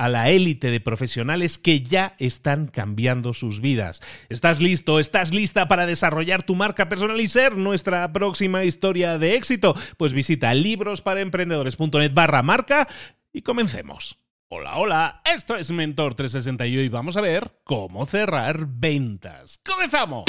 a la élite de profesionales que ya están cambiando sus vidas. ¿Estás listo? ¿Estás lista para desarrollar tu marca personal y ser nuestra próxima historia de éxito? Pues visita librosparaemprendedores.net barra marca y comencemos. Hola, hola, esto es Mentor 360 y hoy vamos a ver cómo cerrar ventas. ¡Comenzamos!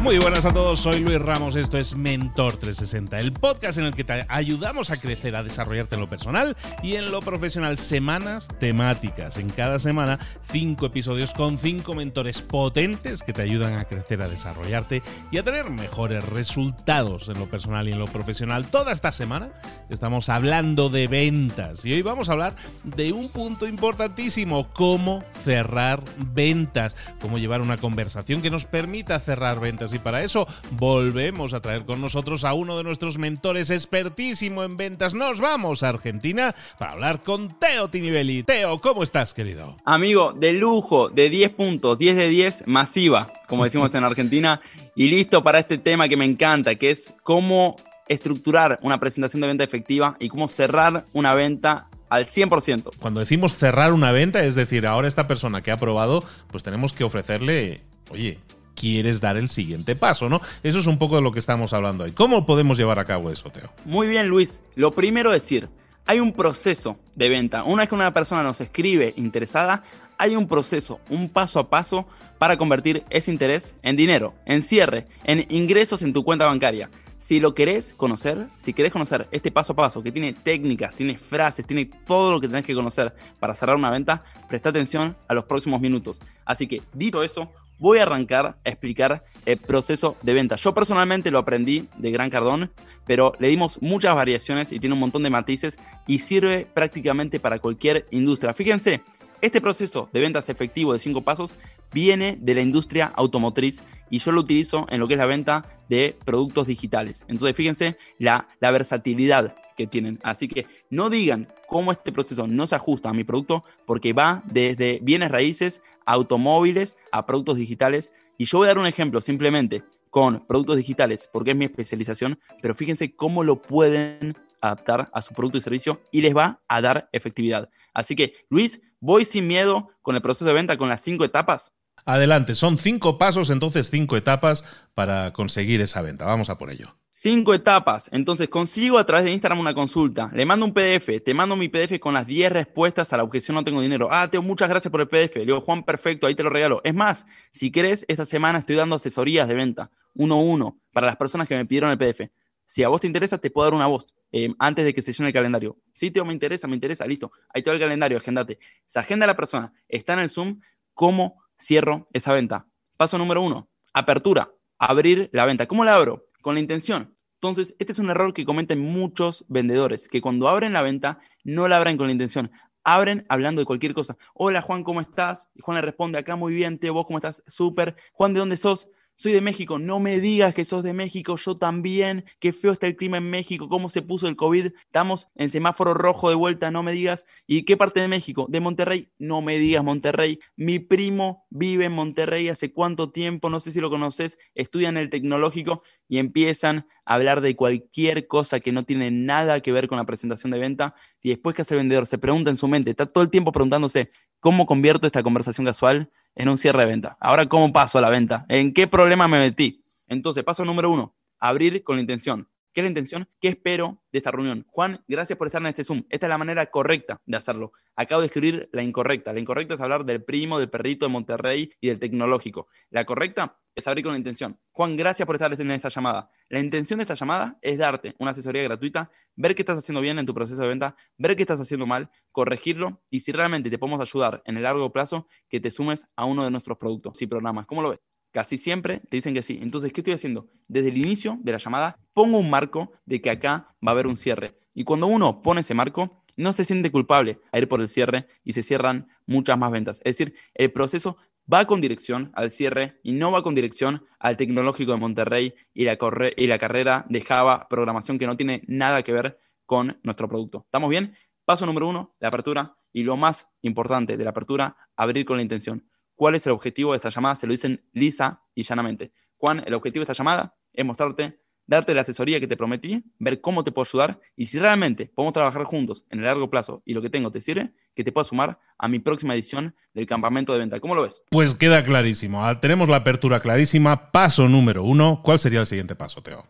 Muy buenas a todos, soy Luis Ramos, esto es Mentor 360, el podcast en el que te ayudamos a crecer, a desarrollarte en lo personal y en lo profesional. Semanas temáticas, en cada semana cinco episodios con cinco mentores potentes que te ayudan a crecer, a desarrollarte y a tener mejores resultados en lo personal y en lo profesional. Toda esta semana estamos hablando de ventas y hoy vamos a hablar de un punto importantísimo, cómo cerrar ventas, cómo llevar una conversación que nos permita cerrar ventas y para eso volvemos a traer con nosotros a uno de nuestros mentores expertísimo en ventas. Nos vamos a Argentina para hablar con Teo Tinibelli. Teo, ¿cómo estás, querido? Amigo, de lujo, de 10 puntos, 10 de 10, masiva, como decimos en Argentina, y listo para este tema que me encanta, que es cómo estructurar una presentación de venta efectiva y cómo cerrar una venta al 100%. Cuando decimos cerrar una venta, es decir, ahora esta persona que ha probado, pues tenemos que ofrecerle, oye, quieres dar el siguiente paso, ¿no? Eso es un poco de lo que estamos hablando hoy. ¿Cómo podemos llevar a cabo eso, Teo? Muy bien, Luis. Lo primero es decir, hay un proceso de venta. Una vez que una persona nos escribe interesada, hay un proceso, un paso a paso para convertir ese interés en dinero, en cierre, en ingresos en tu cuenta bancaria. Si lo querés conocer, si querés conocer este paso a paso que tiene técnicas, tiene frases, tiene todo lo que tenés que conocer para cerrar una venta, presta atención a los próximos minutos. Así que, dicho eso, voy a arrancar a explicar el proceso de venta. Yo personalmente lo aprendí de Gran Cardón, pero le dimos muchas variaciones y tiene un montón de matices y sirve prácticamente para cualquier industria. Fíjense, este proceso de ventas efectivo de cinco pasos viene de la industria automotriz y yo lo utilizo en lo que es la venta de productos digitales. Entonces, fíjense la, la versatilidad que tienen. Así que no digan cómo este proceso no se ajusta a mi producto, porque va desde bienes raíces, automóviles, a productos digitales. Y yo voy a dar un ejemplo simplemente con productos digitales, porque es mi especialización, pero fíjense cómo lo pueden adaptar a su producto y servicio y les va a dar efectividad. Así que, Luis, voy sin miedo con el proceso de venta, con las cinco etapas. Adelante, son cinco pasos, entonces cinco etapas para conseguir esa venta. Vamos a por ello. Cinco etapas. Entonces consigo a través de Instagram una consulta. Le mando un PDF. Te mando mi PDF con las 10 respuestas a la objeción no tengo dinero. Ah, Teo, muchas gracias por el PDF. Le digo, Juan, perfecto, ahí te lo regalo. Es más, si querés, esta semana estoy dando asesorías de venta. Uno a uno. Para las personas que me pidieron el PDF. Si a vos te interesa, te puedo dar una voz eh, antes de que se llene el calendario. Sí, Teo, me interesa, me interesa. Listo. Ahí te va el calendario, agendate. Se agenda la persona. Está en el Zoom. ¿Cómo cierro esa venta? Paso número uno. Apertura. Abrir la venta. ¿Cómo la abro? Con la intención. Entonces, este es un error que cometen muchos vendedores, que cuando abren la venta no la abren con la intención, abren hablando de cualquier cosa. Hola Juan, ¿cómo estás? Y Juan le responde acá muy bien, Teo, ¿vos cómo estás? Súper. Juan, ¿de dónde sos? Soy de México, no me digas que sos de México, yo también, qué feo está el clima en México, cómo se puso el COVID, estamos en semáforo rojo de vuelta, no me digas, ¿y qué parte de México? De Monterrey, no me digas Monterrey, mi primo vive en Monterrey hace cuánto tiempo, no sé si lo conoces, estudia en el tecnológico y empiezan a hablar de cualquier cosa que no tiene nada que ver con la presentación de venta y después que hace el vendedor se pregunta en su mente, está todo el tiempo preguntándose, ¿cómo convierto esta conversación casual en un cierre de venta. Ahora, ¿cómo paso a la venta? ¿En qué problema me metí? Entonces, paso número uno, abrir con la intención. ¿Qué es la intención? ¿Qué espero de esta reunión? Juan, gracias por estar en este Zoom. Esta es la manera correcta de hacerlo. Acabo de escribir la incorrecta. La incorrecta es hablar del primo, del perrito de Monterrey y del tecnológico. La correcta es abrir con la intención. Juan, gracias por estar en esta llamada. La intención de esta llamada es darte una asesoría gratuita, ver qué estás haciendo bien en tu proceso de venta, ver qué estás haciendo mal, corregirlo y si realmente te podemos ayudar en el largo plazo, que te sumes a uno de nuestros productos y programas. ¿Cómo lo ves? Casi siempre te dicen que sí. Entonces, ¿qué estoy haciendo? Desde el inicio de la llamada, pongo un marco de que acá va a haber un cierre. Y cuando uno pone ese marco, no se siente culpable a ir por el cierre y se cierran muchas más ventas. Es decir, el proceso va con dirección al cierre y no va con dirección al tecnológico de Monterrey y la, y la carrera de Java, programación que no tiene nada que ver con nuestro producto. ¿Estamos bien? Paso número uno, la apertura. Y lo más importante de la apertura, abrir con la intención. ¿Cuál es el objetivo de esta llamada? Se lo dicen lisa y llanamente. Juan, el objetivo de esta llamada es mostrarte, darte la asesoría que te prometí, ver cómo te puedo ayudar y si realmente podemos trabajar juntos en el largo plazo y lo que tengo te sirve, que te pueda sumar a mi próxima edición del campamento de venta. ¿Cómo lo ves? Pues queda clarísimo. Ah, tenemos la apertura clarísima. Paso número uno. ¿Cuál sería el siguiente paso, Teo?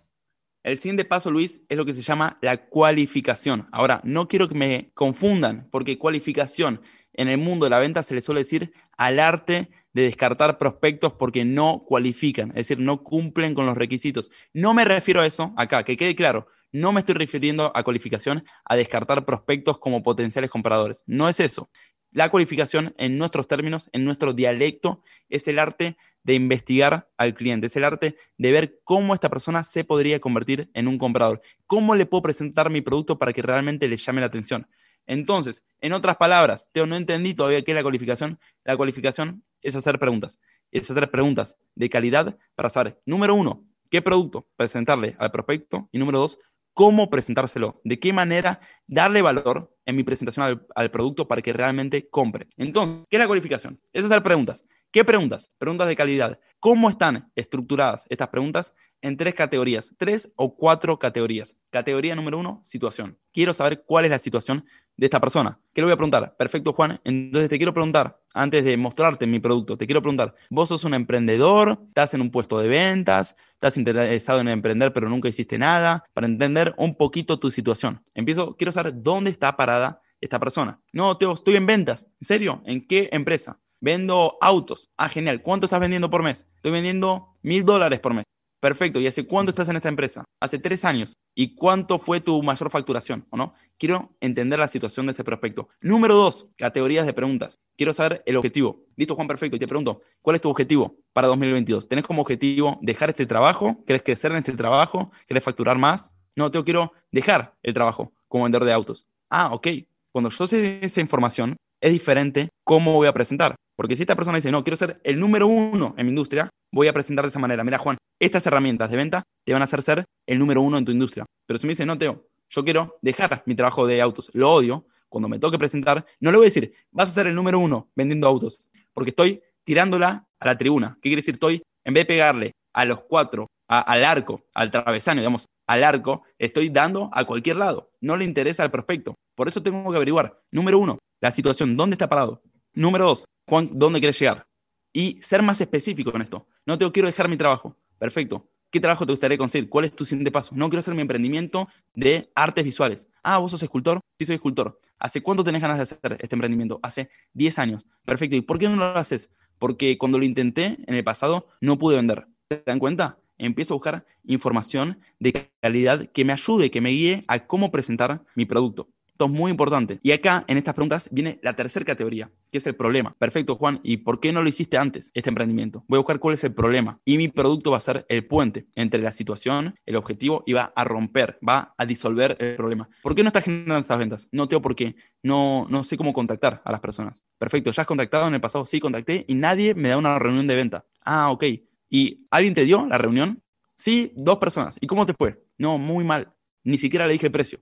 El siguiente paso, Luis, es lo que se llama la cualificación. Ahora, no quiero que me confundan, porque cualificación en el mundo de la venta se le suele decir al arte de descartar prospectos porque no cualifican, es decir, no cumplen con los requisitos. No me refiero a eso acá, que quede claro, no me estoy refiriendo a cualificación a descartar prospectos como potenciales compradores. No es eso. La cualificación, en nuestros términos, en nuestro dialecto, es el arte de investigar al cliente, es el arte de ver cómo esta persona se podría convertir en un comprador, cómo le puedo presentar mi producto para que realmente le llame la atención. Entonces, en otras palabras, Teo, no entendí todavía qué es la cualificación. La cualificación es hacer preguntas. Es hacer preguntas de calidad para saber, número uno, qué producto presentarle al prospecto y número dos, cómo presentárselo, de qué manera darle valor en mi presentación al, al, producto para que realmente compre. Entonces, ¿qué es la cualificación? Es hacer preguntas. ¿Qué preguntas? Preguntas de calidad. ¿Cómo están estructuradas estas preguntas? En tres categorías, tres o cuatro categorías. Categoría número uno, situación. Quiero saber cuál es la situación de esta persona. ¿Qué le voy a preguntar? Perfecto, Juan. Entonces te quiero preguntar, antes de mostrarte mi producto, te quiero preguntar, ¿vos sos un emprendedor? ¿Estás en un puesto de ventas? ¿Estás interesado en emprender pero nunca hiciste nada? Para entender un poquito tu situación. Empiezo, quiero saber dónde está parada esta persona. No, Teo, estoy en ventas. ¿En serio? ¿En qué empresa? Vendo autos. Ah, genial. ¿Cuánto estás vendiendo por mes? Estoy vendiendo mil dólares por mes. Perfecto. ¿Y hace cuánto estás en esta empresa? Hace tres años. ¿Y cuánto fue tu mayor facturación? ¿O no? Quiero entender la situación de este prospecto. Número dos, categorías de preguntas. Quiero saber el objetivo. Listo, Juan, perfecto. Y te pregunto, ¿cuál es tu objetivo para 2022? ¿Tenés como objetivo dejar este trabajo? ¿Querés crecer en este trabajo? ¿Querés facturar más? No, te quiero dejar el trabajo como vendedor de autos. Ah, ok. Cuando yo sé esa información, es diferente cómo voy a presentar. Porque si esta persona dice, no, quiero ser el número uno en mi industria, voy a presentar de esa manera. Mira, Juan, estas herramientas de venta te van a hacer ser el número uno en tu industria. Pero si me dice, no, Teo, yo quiero dejar mi trabajo de autos, lo odio, cuando me toque presentar, no le voy a decir, vas a ser el número uno vendiendo autos, porque estoy tirándola a la tribuna. ¿Qué quiere decir? Estoy, en vez de pegarle a los cuatro, al arco, al travesaño, digamos, al arco, estoy dando a cualquier lado. No le interesa al prospecto. Por eso tengo que averiguar, número uno, la situación, ¿dónde está parado? Número dos, ¿dónde quieres llegar? Y ser más específico con esto. No te quiero dejar mi trabajo. Perfecto. ¿Qué trabajo te gustaría conseguir? ¿Cuál es tu siguiente paso? No quiero hacer mi emprendimiento de artes visuales. Ah, vos sos escultor. Sí, soy escultor. ¿Hace cuánto tenés ganas de hacer este emprendimiento? Hace 10 años. Perfecto. ¿Y por qué no lo haces? Porque cuando lo intenté en el pasado no pude vender. ¿Te dan cuenta? Empiezo a buscar información de calidad que me ayude, que me guíe a cómo presentar mi producto. Esto es muy importante. Y acá, en estas preguntas, viene la tercera categoría, que es el problema. Perfecto, Juan. ¿Y por qué no lo hiciste antes, este emprendimiento? Voy a buscar cuál es el problema. Y mi producto va a ser el puente entre la situación, el objetivo, y va a romper, va a disolver el problema. ¿Por qué no estás generando estas ventas? No tengo por qué. No, no sé cómo contactar a las personas. Perfecto, ¿ya has contactado en el pasado? Sí, contacté y nadie me da una reunión de venta. Ah, ok. ¿Y alguien te dio la reunión? Sí, dos personas. ¿Y cómo te fue? No, muy mal. Ni siquiera le dije el precio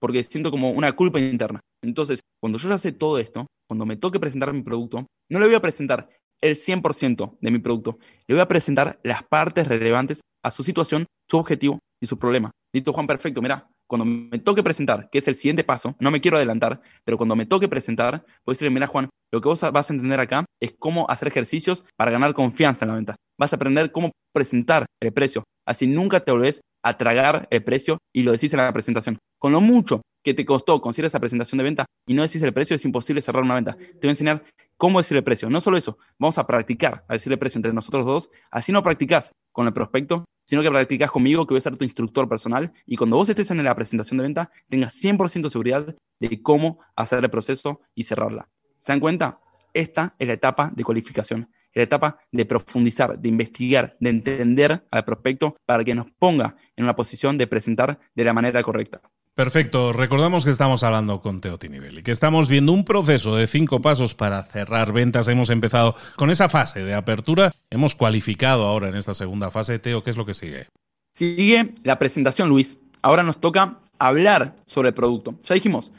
porque siento como una culpa interna. Entonces, cuando yo ya sé todo esto, cuando me toque presentar mi producto, no le voy a presentar el 100% de mi producto, le voy a presentar las partes relevantes a su situación, su objetivo y su problema. Listo, Juan, perfecto, mira, cuando me toque presentar, que es el siguiente paso, no me quiero adelantar, pero cuando me toque presentar, puedo decirle, mira Juan, lo que vos vas a entender acá es cómo hacer ejercicios para ganar confianza en la venta. Vas a aprender cómo presentar el precio. Así nunca te volvés a tragar el precio y lo decís en la presentación. Con lo mucho que te costó conseguir esa presentación de venta y no decís el precio, es imposible cerrar una venta. Te voy a enseñar cómo decir el precio. No solo eso, vamos a practicar a decir el precio entre nosotros dos. Así no practicás con el prospecto, sino que practicás conmigo, que voy a ser tu instructor personal. Y cuando vos estés en la presentación de venta, tengas 100% seguridad de cómo hacer el proceso y cerrarla. ¿Se dan cuenta? Esta es la etapa de cualificación la etapa de profundizar, de investigar, de entender al prospecto para que nos ponga en una posición de presentar de la manera correcta. Perfecto. Recordamos que estamos hablando con Teo Tinivel y que estamos viendo un proceso de cinco pasos para cerrar ventas. Hemos empezado con esa fase de apertura. Hemos cualificado ahora en esta segunda fase. Teo, ¿qué es lo que sigue? Sigue la presentación, Luis. Ahora nos toca hablar sobre el producto. Ya dijimos,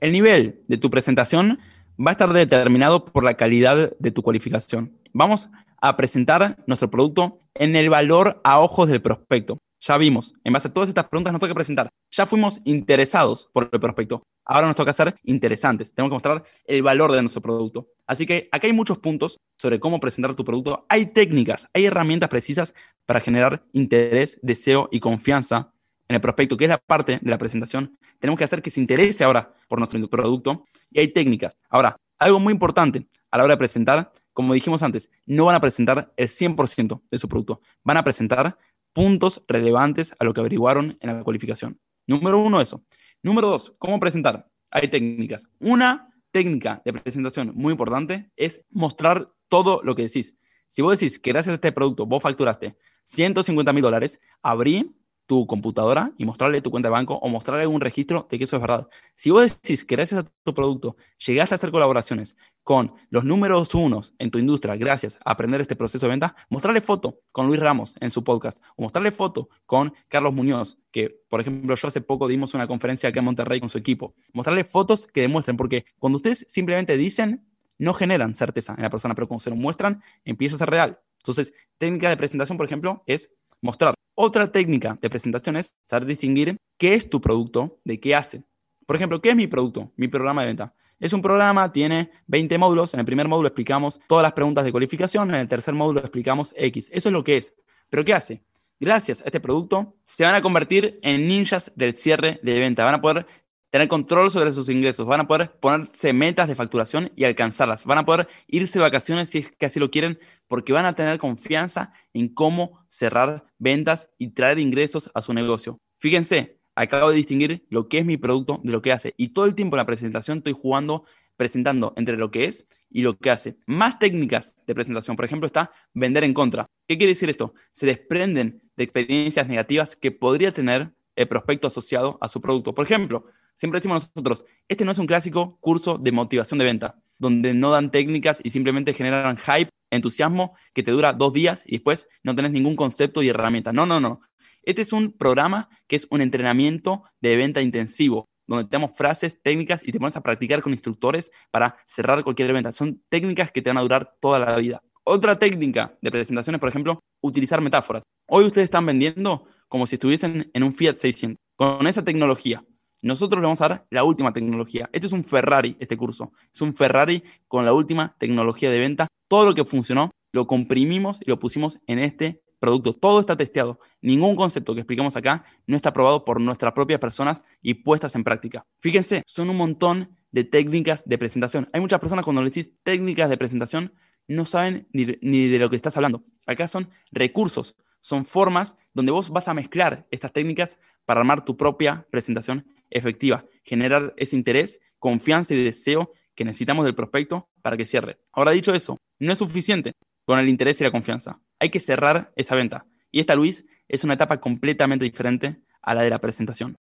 el nivel de tu presentación va a estar determinado por la calidad de tu cualificación. Vamos a presentar nuestro producto en el valor a ojos del prospecto. Ya vimos, en base a todas estas preguntas nos toca presentar. Ya fuimos interesados por el prospecto. Ahora nos toca ser interesantes. Tenemos que mostrar el valor de nuestro producto. Así que acá hay muchos puntos sobre cómo presentar tu producto. Hay técnicas, hay herramientas precisas para generar interés, deseo y confianza en el prospecto, que es la parte de la presentación. Tenemos que hacer que se interese ahora por nuestro producto y hay técnicas. Ahora, algo muy importante a la hora de presentar, como dijimos antes, no van a presentar el 100% de su producto, van a presentar puntos relevantes a lo que averiguaron en la cualificación. Número uno, eso. Número dos, ¿cómo presentar? Hay técnicas. Una técnica de presentación muy importante es mostrar todo lo que decís. Si vos decís que gracias a este producto vos facturaste 150 mil dólares, abrí tu computadora y mostrarle tu cuenta de banco o mostrarle algún registro de que eso es verdad. Si vos decís que gracias a tu producto llegaste a hacer colaboraciones con los números unos en tu industria gracias a aprender este proceso de venta, mostrarle foto con Luis Ramos en su podcast o mostrarle foto con Carlos Muñoz, que por ejemplo yo hace poco dimos una conferencia acá en Monterrey con su equipo. Mostrarle fotos que demuestren, porque cuando ustedes simplemente dicen, no generan certeza en la persona, pero cuando se lo muestran, empieza a ser real. Entonces, técnica de presentación, por ejemplo, es mostrar. Otra técnica de presentación es saber distinguir qué es tu producto de qué hace. Por ejemplo, ¿qué es mi producto? Mi programa de venta. Es un programa, tiene 20 módulos. En el primer módulo explicamos todas las preguntas de cualificación. En el tercer módulo explicamos X. Eso es lo que es. ¿Pero qué hace? Gracias a este producto, se van a convertir en ninjas del cierre de venta. Van a poder tener control sobre sus ingresos, van a poder ponerse metas de facturación y alcanzarlas, van a poder irse de vacaciones si es que así lo quieren, porque van a tener confianza en cómo cerrar ventas y traer ingresos a su negocio. Fíjense, acabo de distinguir lo que es mi producto de lo que hace y todo el tiempo en la presentación estoy jugando, presentando entre lo que es y lo que hace. Más técnicas de presentación, por ejemplo, está vender en contra. ¿Qué quiere decir esto? Se desprenden de experiencias negativas que podría tener el prospecto asociado a su producto. Por ejemplo, siempre decimos nosotros, este no es un clásico curso de motivación de venta, donde no dan técnicas y simplemente generan hype, entusiasmo, que te dura dos días y después no tenés ningún concepto y herramienta. No, no, no. Este es un programa que es un entrenamiento de venta intensivo, donde tenemos frases, técnicas y te pones a practicar con instructores para cerrar cualquier venta. Son técnicas que te van a durar toda la vida. Otra técnica de presentaciones, por ejemplo, utilizar metáforas. Hoy ustedes están vendiendo como si estuviesen en un Fiat 600, con esa tecnología. Nosotros le vamos a dar la última tecnología. Este es un Ferrari, este curso. Es un Ferrari con la última tecnología de venta. Todo lo que funcionó lo comprimimos y lo pusimos en este producto. Todo está testeado. Ningún concepto que explicamos acá no está probado por nuestras propias personas y puestas en práctica. Fíjense, son un montón de técnicas de presentación. Hay muchas personas cuando le decís técnicas de presentación no saben ni de lo que estás hablando. Acá son recursos son formas donde vos vas a mezclar estas técnicas para armar tu propia presentación efectiva, generar ese interés, confianza y deseo que necesitamos del prospecto para que cierre. Ahora dicho eso, no es suficiente con el interés y la confianza. Hay que cerrar esa venta. Y esta, Luis, es una etapa completamente diferente a la de la presentación.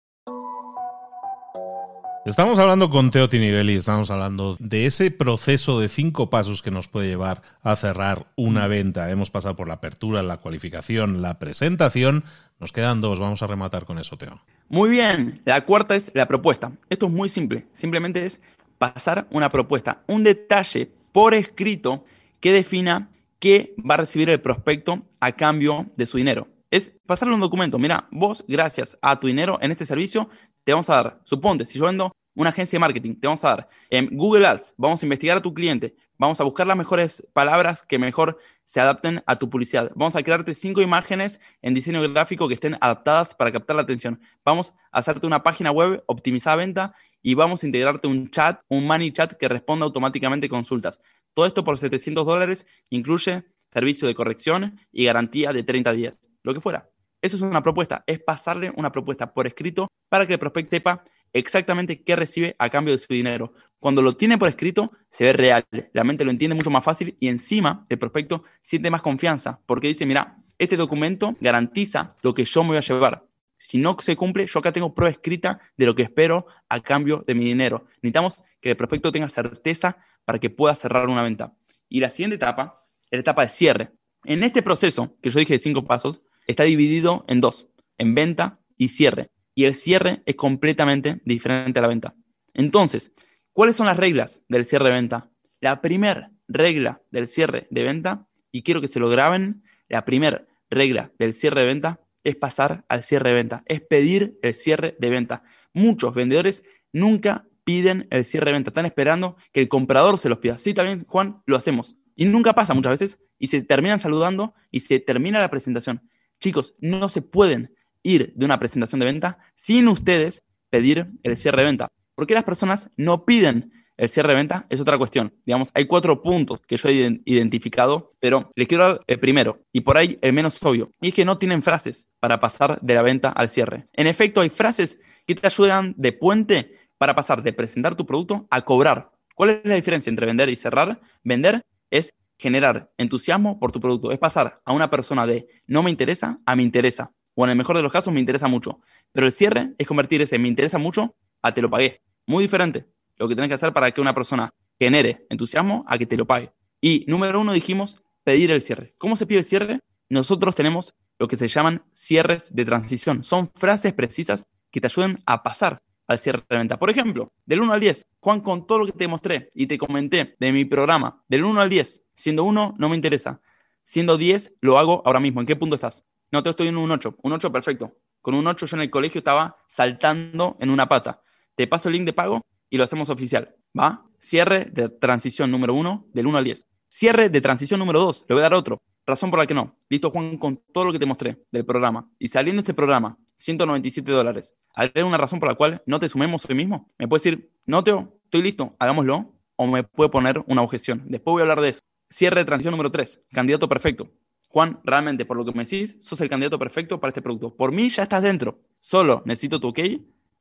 Estamos hablando con Teo Tinivelli, estamos hablando de ese proceso de cinco pasos que nos puede llevar a cerrar una venta. Hemos pasado por la apertura, la cualificación, la presentación. Nos quedan dos, vamos a rematar con eso, Teo. Muy bien, la cuarta es la propuesta. Esto es muy simple, simplemente es pasar una propuesta, un detalle por escrito que defina qué va a recibir el prospecto a cambio de su dinero. Es pasarle un documento. Mira, vos, gracias a tu dinero en este servicio, te vamos a dar, suponte, si yo vendo una agencia de marketing, te vamos a dar en Google Ads, vamos a investigar a tu cliente, vamos a buscar las mejores palabras que mejor se adapten a tu publicidad. Vamos a crearte cinco imágenes en diseño gráfico que estén adaptadas para captar la atención. Vamos a hacerte una página web optimizada venta y vamos a integrarte un chat, un money chat que responda automáticamente consultas. Todo esto por 700 dólares incluye servicio de corrección y garantía de 30 días, lo que fuera. Eso es una propuesta, es pasarle una propuesta por escrito para que el prospecto sepa exactamente qué recibe a cambio de su dinero. Cuando lo tiene por escrito, se ve real, la mente lo entiende mucho más fácil y encima el prospecto siente más confianza porque dice, mira, este documento garantiza lo que yo me voy a llevar. Si no se cumple, yo acá tengo prueba escrita de lo que espero a cambio de mi dinero. Necesitamos que el prospecto tenga certeza para que pueda cerrar una venta. Y la siguiente etapa la etapa de cierre. En este proceso, que yo dije de cinco pasos, está dividido en dos, en venta y cierre. Y el cierre es completamente diferente a la venta. Entonces, ¿cuáles son las reglas del cierre de venta? La primera regla del cierre de venta, y quiero que se lo graben, la primera regla del cierre de venta es pasar al cierre de venta, es pedir el cierre de venta. Muchos vendedores nunca piden el cierre de venta, están esperando que el comprador se los pida. Sí, también, Juan, lo hacemos. Y nunca pasa muchas veces y se terminan saludando y se termina la presentación. Chicos, no se pueden ir de una presentación de venta sin ustedes pedir el cierre de venta. ¿Por qué las personas no piden el cierre de venta? Es otra cuestión. Digamos, hay cuatro puntos que yo he identificado, pero les quiero dar el primero y por ahí el menos obvio. Y es que no tienen frases para pasar de la venta al cierre. En efecto, hay frases que te ayudan de puente para pasar de presentar tu producto a cobrar. ¿Cuál es la diferencia entre vender y cerrar? Vender es generar entusiasmo por tu producto. Es pasar a una persona de no me interesa a me interesa. O en el mejor de los casos, me interesa mucho. Pero el cierre es convertir ese me interesa mucho a te lo pagué. Muy diferente. Lo que tienes que hacer para que una persona genere entusiasmo a que te lo pague. Y número uno dijimos pedir el cierre. ¿Cómo se pide el cierre? Nosotros tenemos lo que se llaman cierres de transición. Son frases precisas que te ayudan a pasar al cierre de venta. Por ejemplo, del 1 al 10, Juan, con todo lo que te mostré y te comenté de mi programa, del 1 al 10, siendo 1 no me interesa, siendo 10 lo hago ahora mismo. ¿En qué punto estás? No, te estoy en un 8. Un 8 perfecto. Con un 8 yo en el colegio estaba saltando en una pata. Te paso el link de pago y lo hacemos oficial. ¿Va? Cierre de transición número 1 del 1 al 10. Cierre de transición número 2. Le voy a dar otro. Razón por la que no. Listo, Juan, con todo lo que te mostré del programa. Y saliendo de este programa, 197 dólares. ¿Hay una razón por la cual no te sumemos hoy mismo? Me puede decir, no, Teo, estoy listo, hagámoslo. O me puede poner una objeción. Después voy a hablar de eso. Cierre de transición número 3. Candidato perfecto. Juan, realmente, por lo que me decís, sos el candidato perfecto para este producto. Por mí ya estás dentro. Solo necesito tu ok.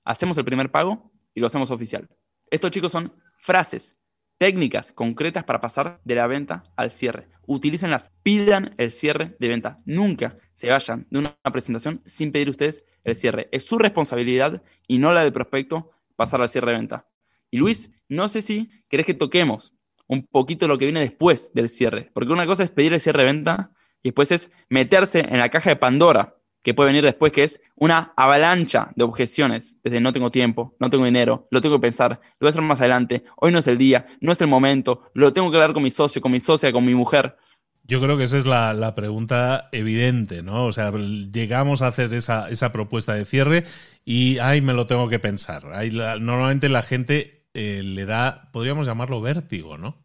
Hacemos el primer pago y lo hacemos oficial. Estos chicos son frases técnicas concretas para pasar de la venta al cierre. Utilícenlas, pidan el cierre de venta. Nunca se vayan de una presentación sin pedir ustedes el cierre. Es su responsabilidad y no la del prospecto pasar al cierre de venta. Y Luis, no sé si querés que toquemos un poquito lo que viene después del cierre, porque una cosa es pedir el cierre de venta y después es meterse en la caja de Pandora que puede venir después, que es una avalancha de objeciones, desde no tengo tiempo, no tengo dinero, lo tengo que pensar, lo voy a hacer más adelante, hoy no es el día, no es el momento, lo tengo que hablar con mi socio, con mi socia, con mi mujer. Yo creo que esa es la, pregunta evidente, ¿no? O sea, llegamos a hacer esa, propuesta de cierre y, ay, me lo tengo que pensar. normalmente la gente eh, le da, podríamos llamarlo vértigo, ¿no?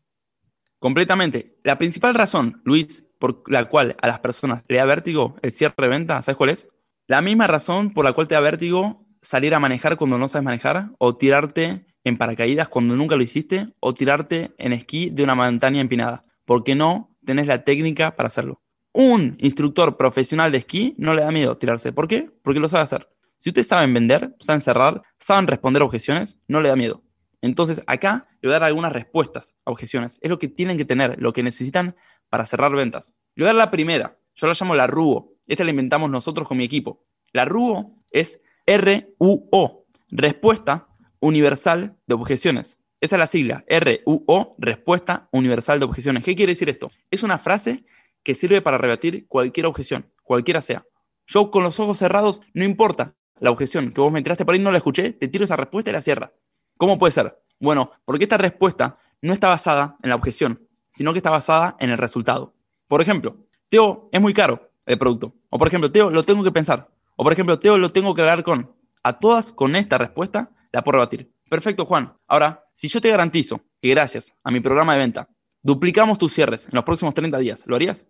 Completamente. La principal razón, Luis, por la cual a las personas le da vértigo el cierre de venta, ¿sabes cuál es? La misma razón por la cual te da vértigo salir a manejar cuando no sabes manejar, o tirarte en paracaídas cuando nunca lo hiciste, o tirarte en esquí de una montaña empinada, porque no tenés la técnica para hacerlo. Un instructor profesional de esquí no le da miedo tirarse. ¿Por qué? Porque lo sabe hacer. Si ustedes saben vender, saben cerrar, saben responder objeciones, no le da miedo. Entonces, acá le voy a dar algunas respuestas a objeciones. Es lo que tienen que tener, lo que necesitan para cerrar ventas. Le voy a dar la primera. Yo la llamo la RUO. Esta la inventamos nosotros con mi equipo. La RUO es R-U-O, Respuesta Universal de Objeciones. Esa es la sigla, R-U-O, Respuesta Universal de Objeciones. ¿Qué quiere decir esto? Es una frase que sirve para rebatir cualquier objeción, cualquiera sea. Yo con los ojos cerrados, no importa la objeción que vos me tiraste por ahí, no la escuché, te tiro esa respuesta y la cierra. ¿Cómo puede ser? Bueno, porque esta respuesta no está basada en la objeción, sino que está basada en el resultado. Por ejemplo, Teo, es muy caro el producto. O por ejemplo, Teo, lo tengo que pensar. O por ejemplo, Teo, lo tengo que hablar con. A todas con esta respuesta la puedo rebatir. Perfecto, Juan. Ahora, si yo te garantizo que gracias a mi programa de venta duplicamos tus cierres en los próximos 30 días, ¿lo harías?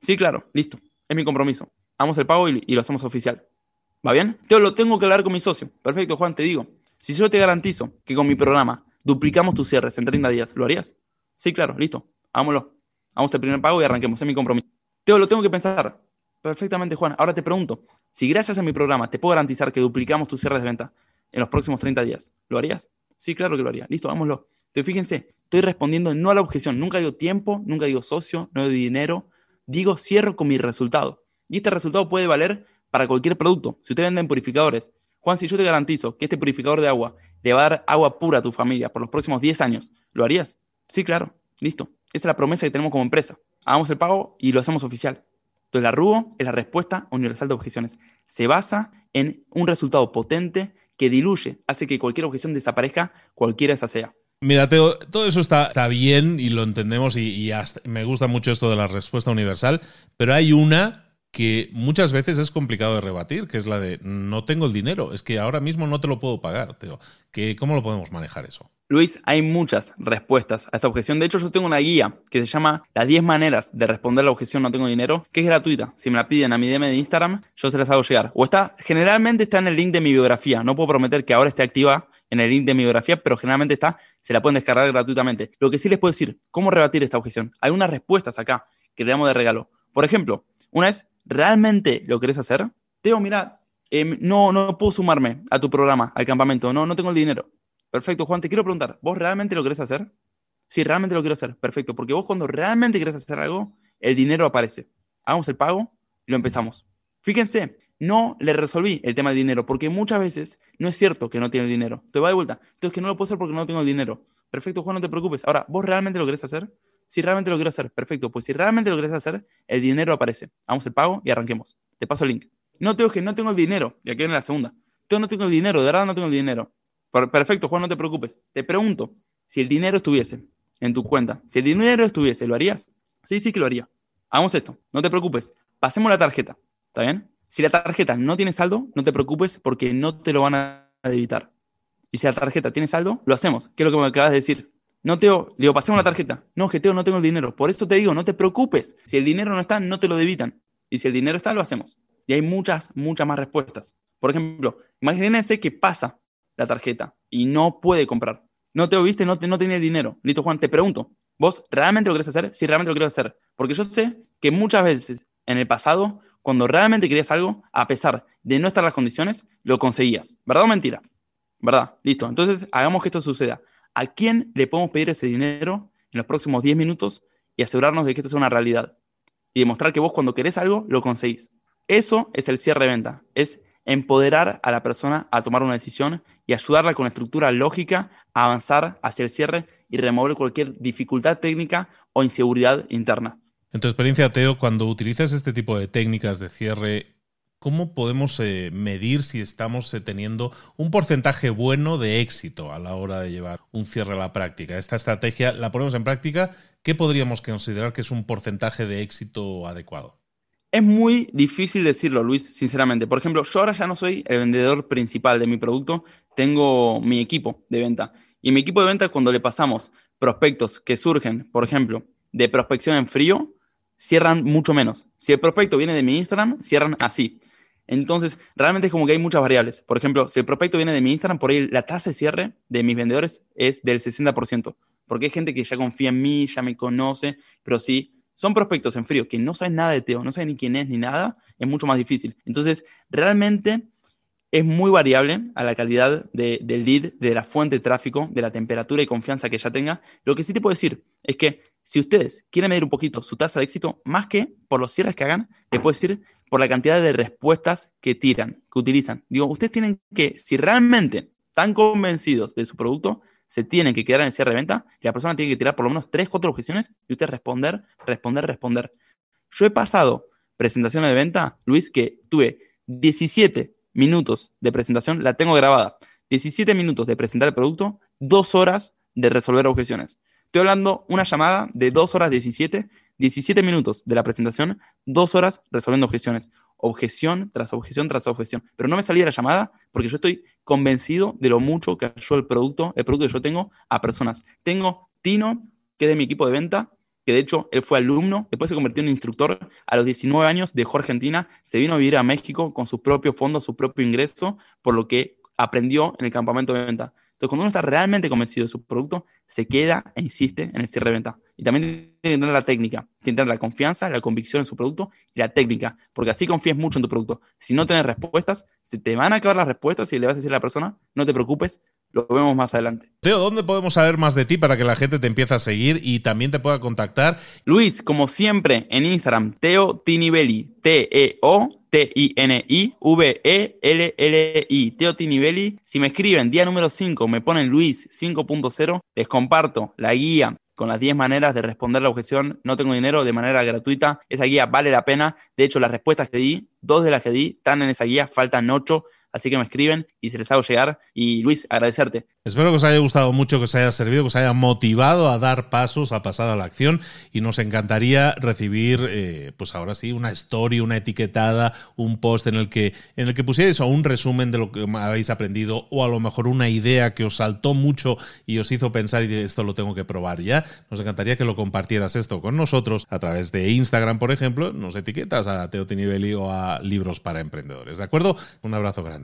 Sí, claro, listo. Es mi compromiso. Hagamos el pago y, lo hacemos oficial. ¿Va bien? Teo, lo tengo que hablar con mi socio. Perfecto, Juan, te digo. Si yo te garantizo que con mi programa duplicamos tus cierres en 30 días, ¿lo harías? Sí, claro, listo. Hagámoslo. Hagamos el primer pago y arranquemos. Es mi compromiso. Teo, lo tengo que pensar. Perfectamente, Juan. Ahora te pregunto, si gracias a mi programa te puedo garantizar que duplicamos tus cierres de venta en los próximos 30 días, ¿lo harías? Sí, claro que lo haría. Listo, hagámoslo. Entonces, fíjense, estoy respondiendo no a la objeción. Nunca digo tiempo, nunca digo socio, no digo dinero. Digo cierro con mi resultado. Y este resultado puede valer para cualquier producto. Si ustedes venden purificadores, Juan, si yo te garantizo que este purificador de agua le va a dar agua pura a tu familia por los próximos 10 años, ¿lo harías? Sí, claro. Listo. Esa es la promesa que tenemos como empresa. Hagamos el pago y lo hacemos oficial. Entonces, la RUO es la respuesta universal de objeciones. Se basa en un resultado potente que diluye, hace que cualquier objeción desaparezca, cualquiera esa sea. Mira, Teo, todo eso está, está, bien y lo entendemos y, y me gusta mucho esto de la respuesta universal, pero hay una que muchas veces es complicado de rebatir, que es la de no tengo el dinero, es que ahora mismo no te lo puedo pagar. ¿Qué, ¿Cómo lo podemos manejar eso? Luis, hay muchas respuestas a esta objeción. De hecho, yo tengo una guía que se llama Las 10 maneras de responder la objeción no tengo dinero, que es gratuita. Si me la piden a mi DM de Instagram, yo se las hago llegar. O está, generalmente está en el link de mi biografía. No puedo prometer que ahora esté activa en el link de mi biografía, pero generalmente está, se la pueden descargar gratuitamente. Lo que sí les puedo decir, ¿cómo rebatir esta objeción? Hay unas respuestas acá que le damos de regalo. Por ejemplo, una es ¿realmente lo querés hacer? Teo, mira, eh, no, no puedo sumarme a tu programa, al campamento, no, no tengo el dinero. Perfecto, Juan, te quiero preguntar, ¿vos realmente lo querés hacer? Sí, realmente lo quiero hacer, perfecto, porque vos cuando realmente querés hacer algo, el dinero aparece. Hagamos el pago y lo empezamos. Fíjense, no le resolví el tema del dinero, porque muchas veces no es cierto que no tiene el dinero. Te va de vuelta. Entonces, que no lo puedo hacer porque no tengo el dinero. Perfecto, Juan, no te preocupes. Ahora, ¿vos realmente lo querés hacer? Si realmente lo quiero hacer, perfecto. Pues si realmente lo quieres hacer, el dinero aparece. Hagamos el pago y arranquemos. Te paso el link. No tengo que no tengo el dinero. Y aquí viene la segunda. Yo no tengo el dinero, de verdad no tengo el dinero. Perfecto, Juan, no te preocupes. Te pregunto, si el dinero estuviese en tu cuenta, si el dinero estuviese, ¿lo harías? Sí, sí que lo haría. Hagamos esto, no te preocupes. Pasemos la tarjeta, ¿está bien? Si la tarjeta no tiene saldo, no te preocupes porque no te lo van a debitar. Y si la tarjeta tiene saldo, lo hacemos. ¿Qué es lo que me acabas de decir? No, Teo, le digo, pasemos la tarjeta. No, que Teo, no tengo el dinero. Por eso te digo, no te preocupes. Si el dinero no está, no te lo debitan. Y si el dinero está, lo hacemos. Y hay muchas, muchas más respuestas. Por ejemplo, imagínense que pasa la tarjeta y no puede comprar. No te viste, no, te, no tiene dinero. Listo, Juan, te pregunto, ¿vos realmente lo querés hacer? Sí, realmente lo quiero hacer. Porque yo sé que muchas veces en el pasado, cuando realmente querías algo, a pesar de no estar las condiciones, lo conseguías. ¿Verdad o mentira? ¿Verdad? Listo. Entonces, hagamos que esto suceda a quién le podemos pedir ese dinero en los próximos 10 minutos y asegurarnos de que esto sea una realidad. Y demostrar que vos cuando querés algo, lo conseguís. Eso es el cierre de venta. Es empoderar a la persona a tomar una decisión y ayudarla con estructura lógica a avanzar hacia el cierre y remover cualquier dificultad técnica o inseguridad interna. En tu experiencia, Teo, cuando utilizas este tipo de técnicas de cierre, ¿cómo podemos eh, medir si estamos eh, teniendo un porcentaje bueno de éxito a la hora de llevar un cierre a la práctica? Esta estrategia la ponemos en práctica. ¿Qué podríamos considerar que es un porcentaje de éxito adecuado? Es muy difícil decirlo, Luis, sinceramente. Por ejemplo, yo ahora ya no soy el vendedor principal de mi producto, tengo mi equipo de venta. Y mi equipo de venta, cuando le pasamos prospectos que surgen, por ejemplo, de prospección en frío, cierran mucho menos. Si el prospecto viene de mi Instagram, cierran así. Entonces, realmente es como que hay muchas variables. Por ejemplo, si el prospecto viene de mi Instagram, por ahí la tasa de cierre de mis vendedores es del 60%, porque hay gente que ya confía en mí, ya me conoce, pero si son prospectos en frío que no saben nada de Teo, no saben ni quién es ni nada, es mucho más difícil. Entonces, realmente es muy variable a la calidad del lead, de la fuente de tráfico, de la temperatura y confianza que ya tenga. Lo que sí te puedo decir es que si ustedes quieren medir un poquito su tasa de éxito, más que por los cierres que hagan, te puedo decir por la cantidad de respuestas que tiran, que utilizan. Digo, ustedes tienen que, si realmente están convencidos de su producto, se tienen que quedar en el cierre de venta la persona tiene que tirar por lo menos 3, 4 objeciones y usted responder, responder, responder. Yo he pasado presentaciones de venta, Luis, que tuve 17 minutos de presentación, la tengo grabada. 17 minutos de presentar el producto, 2 horas de resolver objeciones. Estoy hablando una llamada de 2 horas 17, 17 minutos de la presentación, 2 horas resolviendo objeciones. Objeción tras objeción tras objeción. Pero no me salía la llamada porque yo estoy convencido de lo mucho que ayudó el producto, el producto que yo tengo a personas. Tengo Tino, que es de mi equipo de venta, que de hecho él fue alumno, después se convirtió en instructor a los 19 años, dejó Argentina, se vino a vivir a México con su propio fondo, su propio ingreso, por lo que aprendió en el campamento de venta. Entonces, cuando uno está realmente convencido de su producto, se queda e insiste en el cierre de venta. Y también tiene que tener la técnica, tiene que tener la confianza, la convicción en su producto y la técnica, porque así confíes mucho en tu producto. Si no tienes respuestas, se te van a acabar las respuestas y le vas a decir a la persona, no te preocupes, lo vemos más adelante. Teo, ¿dónde podemos saber más de ti para que la gente te empiece a seguir y también te pueda contactar? Luis, como siempre, en Instagram, Teo Tinibelli, T-E-O, T-I-N-I-V-E-L-L-I, Teo Tinibelli. Si me escriben día número 5, me ponen Luis 5.0, les comparto la guía con las 10 maneras de responder la objeción, no tengo dinero, de manera gratuita. Esa guía vale la pena. De hecho, las respuestas que di, dos de las que di, están en esa guía, faltan 8 Así que me escriben y se les hago llegar. Y Luis, agradecerte. Espero que os haya gustado mucho, que os haya servido, que os haya motivado a dar pasos, a pasar a la acción. Y nos encantaría recibir, eh, pues ahora sí, una story, una etiquetada, un post en el que, en el que pusierais o un resumen de lo que habéis aprendido, o a lo mejor una idea que os saltó mucho y os hizo pensar y esto lo tengo que probar ya. Nos encantaría que lo compartieras esto con nosotros a través de Instagram, por ejemplo. Nos etiquetas a Teo Tinibeli o a Libros para Emprendedores. ¿De acuerdo? Un abrazo grande.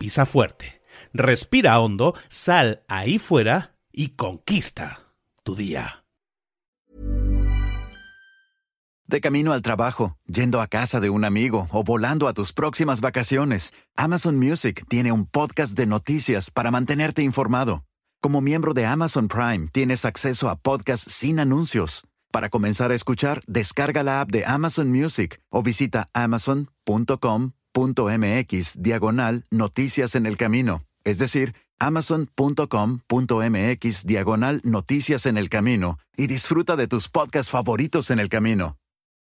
pisa fuerte, respira hondo, sal ahí fuera y conquista tu día. De camino al trabajo, yendo a casa de un amigo o volando a tus próximas vacaciones, Amazon Music tiene un podcast de noticias para mantenerte informado. Como miembro de Amazon Prime, tienes acceso a podcasts sin anuncios. Para comenzar a escuchar, descarga la app de Amazon Music o visita amazon.com.mx diagonal noticias en el camino. Es decir, amazon.com.mx diagonal noticias en el camino y disfruta de tus podcasts favoritos en el camino.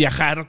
viajar